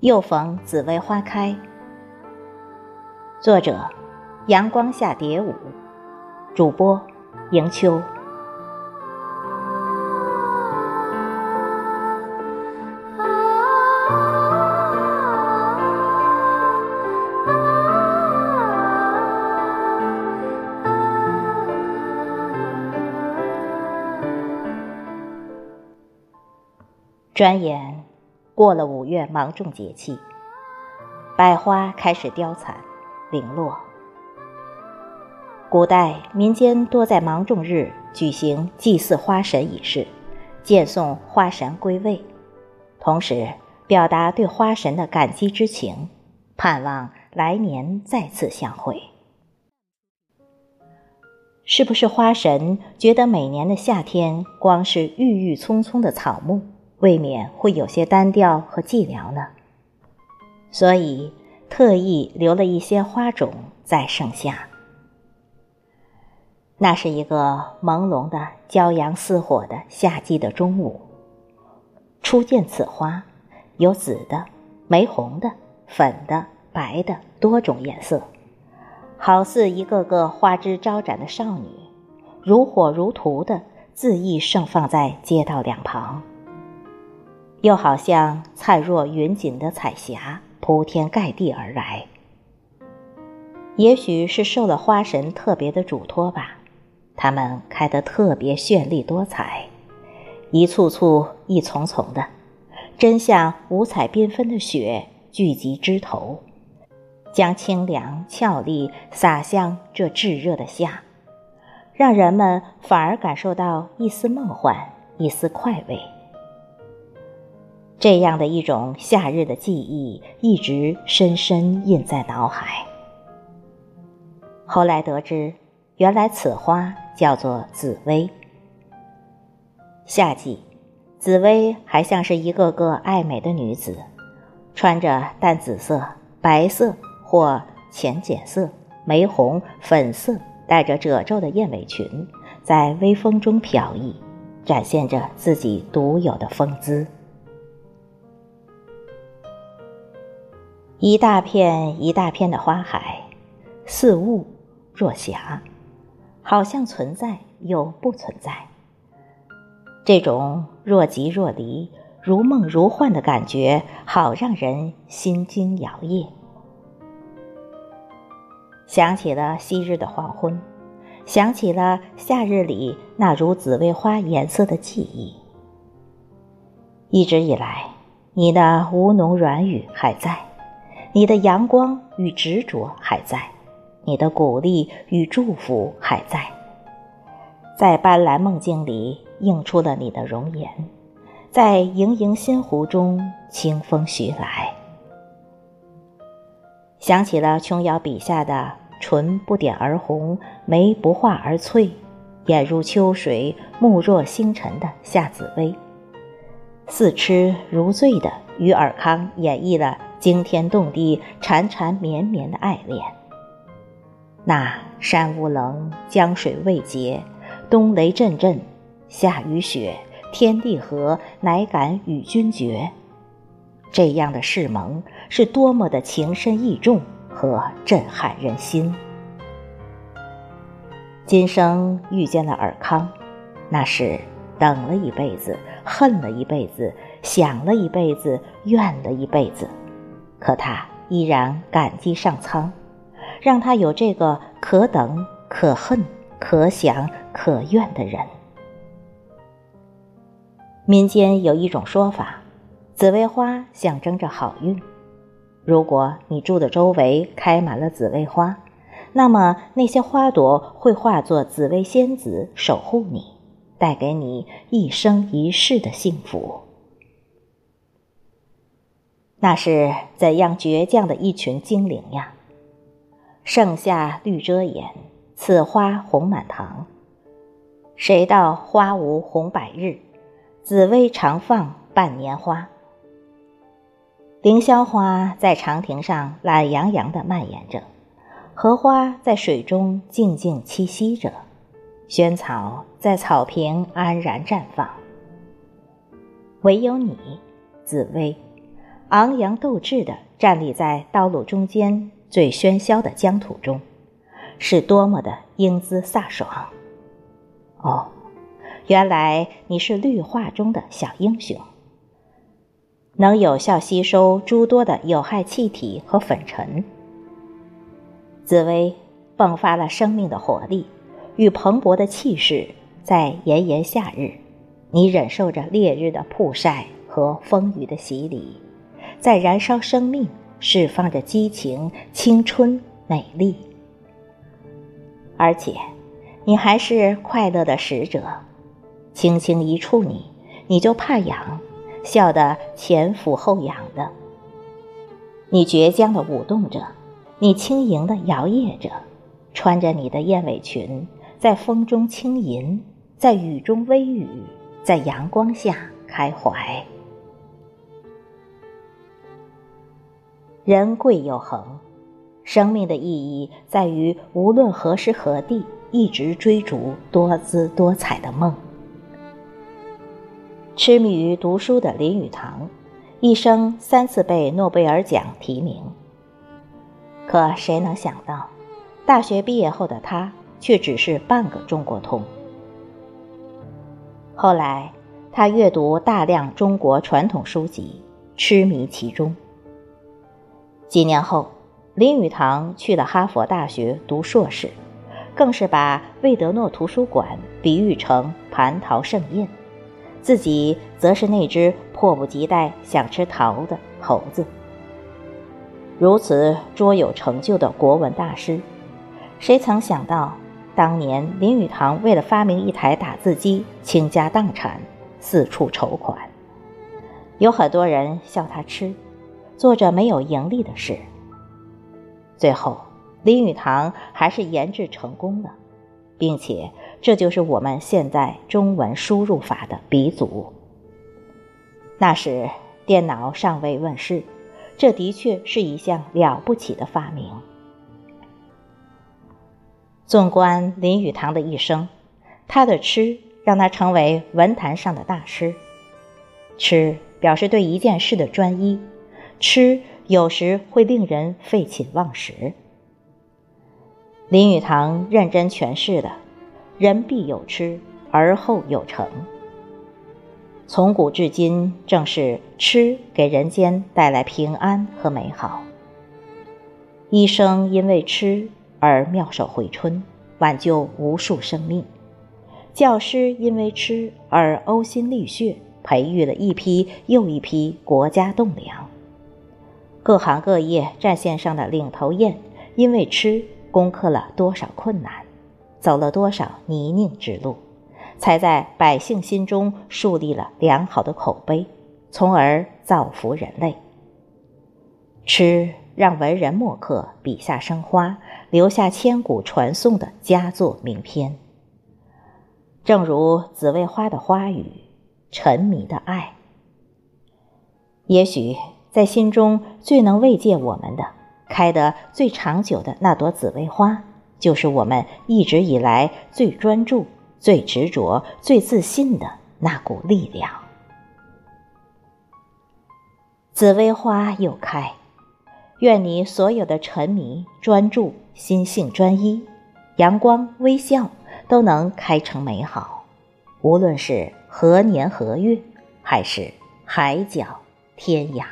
又逢紫薇花开。作者：阳光下蝶舞，主播：迎秋。转眼过了五月芒种节气，百花开始凋残零落。古代民间多在芒种日举行祭祀花神仪式，荐送花神归位，同时表达对花神的感激之情，盼望来年再次相会。是不是花神觉得每年的夏天光是郁郁葱葱的草木？未免会有些单调和寂寥呢，所以特意留了一些花种在盛夏。那是一个朦胧的骄阳似火的夏季的中午，初见此花，有紫的、玫红的、粉的、白的多种颜色，好似一个个花枝招展的少女，如火如荼的恣意盛放在街道两旁。又好像灿若云锦的彩霞铺天盖地而来，也许是受了花神特别的嘱托吧，它们开得特别绚丽多彩，一簇簇、一丛丛的，真像五彩缤纷的雪聚集枝头，将清凉俏丽洒向这炙热的夏，让人们反而感受到一丝梦幻，一丝快慰。这样的一种夏日的记忆，一直深深印在脑海。后来得知，原来此花叫做紫薇。夏季，紫薇还像是一个个爱美的女子，穿着淡紫色、白色或浅浅色、玫红、粉色，带着褶皱的燕尾裙，在微风中飘逸，展现着自己独有的风姿。一大片一大片的花海，似雾若霞，好像存在又不存在。这种若即若离、如梦如幻的感觉，好让人心惊摇曳。想起了昔日的黄昏，想起了夏日里那如紫薇花颜色的记忆。一直以来，你的吴侬软语还在。你的阳光与执着还在，你的鼓励与祝福还在，在斑斓梦境里映出了你的容颜，在盈盈心湖中清风徐来。想起了琼瑶笔下的唇不点而红，眉不画而翠，眼如秋水，目若星辰的夏紫薇，似痴如醉的与尔康演绎了。惊天动地、缠缠绵绵的爱恋。那山无棱，江水未竭，冬雷阵阵，夏雨雪，天地合，乃敢与君绝。这样的誓盟是多么的情深意重和震撼人心。今生遇见了尔康，那是等了一辈子，恨了一辈子，想了一辈子，怨了一辈子。可他依然感激上苍，让他有这个可等、可恨、可想、可怨的人。民间有一种说法，紫薇花象征着好运。如果你住的周围开满了紫薇花，那么那些花朵会化作紫薇仙子守护你，带给你一生一世的幸福。那是怎样倔强的一群精灵呀！盛夏绿遮眼，此花红满堂。谁道花无红百日？紫薇常放半年花。凌霄花在长亭上懒洋洋地蔓延着，荷花在水中静静栖息着，萱草在草坪安然绽放。唯有你，紫薇。昂扬斗志地站立在道路中间最喧嚣的疆土中，是多么的英姿飒爽！哦，原来你是绿化中的小英雄，能有效吸收诸多的有害气体和粉尘。紫薇迸发了生命的活力与蓬勃的气势，在炎炎夏日，你忍受着烈日的曝晒和风雨的洗礼。在燃烧生命，释放着激情、青春、美丽，而且，你还是快乐的使者。轻轻一触你，你就怕痒，笑得前俯后仰的。你倔强的舞动着，你轻盈的摇曳着，穿着你的燕尾裙，在风中轻吟，在雨中微语，在阳光下开怀。人贵有恒，生命的意义在于无论何时何地，一直追逐多姿多彩的梦。痴迷于读书的林语堂，一生三次被诺贝尔奖提名。可谁能想到，大学毕业后的他却只是半个中国通。后来，他阅读大量中国传统书籍，痴迷其中。几年后，林语堂去了哈佛大学读硕士，更是把魏德诺图书馆比喻成蟠桃盛宴，自己则是那只迫不及待想吃桃的猴子。如此卓有成就的国文大师，谁曾想到，当年林语堂为了发明一台打字机，倾家荡产，四处筹款，有很多人笑他痴。做着没有盈利的事，最后林语堂还是研制成功了，并且这就是我们现在中文输入法的鼻祖。那时电脑尚未问世，这的确是一项了不起的发明。纵观林语堂的一生，他的痴让他成为文坛上的大师。痴表示对一件事的专一。吃有时会令人废寝忘食。林语堂认真诠释了“人必有吃，而后有成”。从古至今，正是吃给人间带来平安和美好。医生因为吃而妙手回春，挽救无数生命；教师因为吃而呕心沥血，培育了一批又一批国家栋梁。各行各业战线上的领头雁，因为吃攻克了多少困难，走了多少泥泞之路，才在百姓心中树立了良好的口碑，从而造福人类。吃让文人墨客笔下生花，留下千古传颂的佳作名篇。正如紫薇花的花语，沉迷的爱，也许。在心中最能慰藉我们的，开得最长久的那朵紫薇花，就是我们一直以来最专注、最执着、最自信的那股力量。紫薇花又开，愿你所有的沉迷、专注、心性专一、阳光、微笑，都能开成美好。无论是何年何月，还是海角天涯。